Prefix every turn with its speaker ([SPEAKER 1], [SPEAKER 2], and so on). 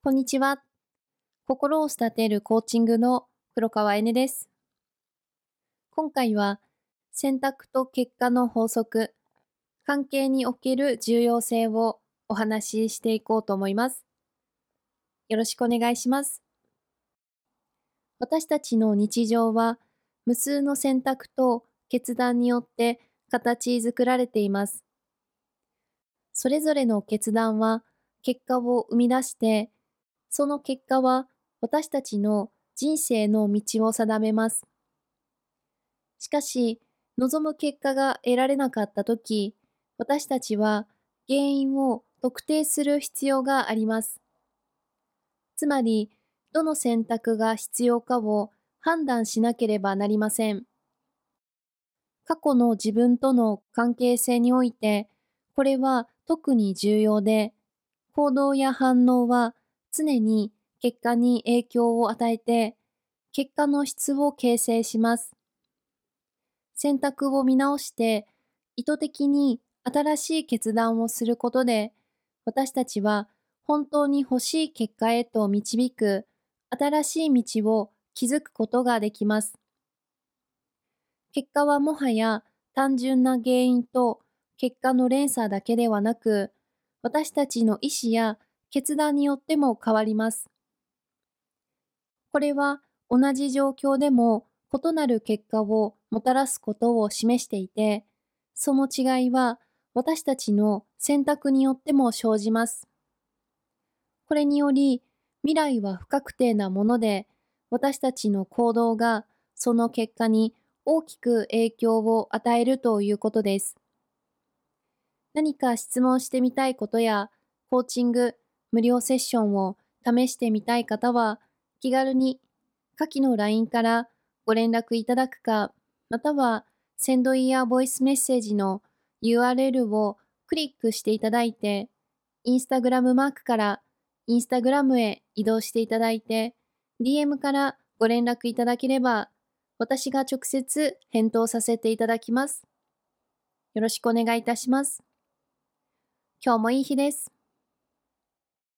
[SPEAKER 1] こんにちは。心を育てるコーチングの黒川えねです。今回は選択と結果の法則、関係における重要性をお話ししていこうと思います。よろしくお願いします。私たちの日常は無数の選択と決断によって形作られています。それぞれの決断は結果を生み出してその結果は私たちの人生の道を定めます。しかし、望む結果が得られなかったとき、私たちは原因を特定する必要があります。つまり、どの選択が必要かを判断しなければなりません。過去の自分との関係性において、これは特に重要で、行動や反応は常に結果に影響を与えて、結果の質を形成します。選択を見直して、意図的に新しい決断をすることで、私たちは本当に欲しい結果へと導く新しい道を築くことができます。結果はもはや単純な原因と結果の連鎖だけではなく、私たちの意思や決断によっても変わります。これは同じ状況でも異なる結果をもたらすことを示していて、その違いは私たちの選択によっても生じます。これにより未来は不確定なもので、私たちの行動がその結果に大きく影響を与えるということです。何か質問してみたいことや、コーチング、無料セッションを試してみたい方は、気軽に下記の LINE からご連絡いただくか、または、センドイヤーボイスメッセージの URL をクリックしていただいて、インスタグラムマークからインスタグラムへ移動していただいて、DM からご連絡いただければ、私が直接返答させていただきます。よろしくお願いいたします。今日もいい日です。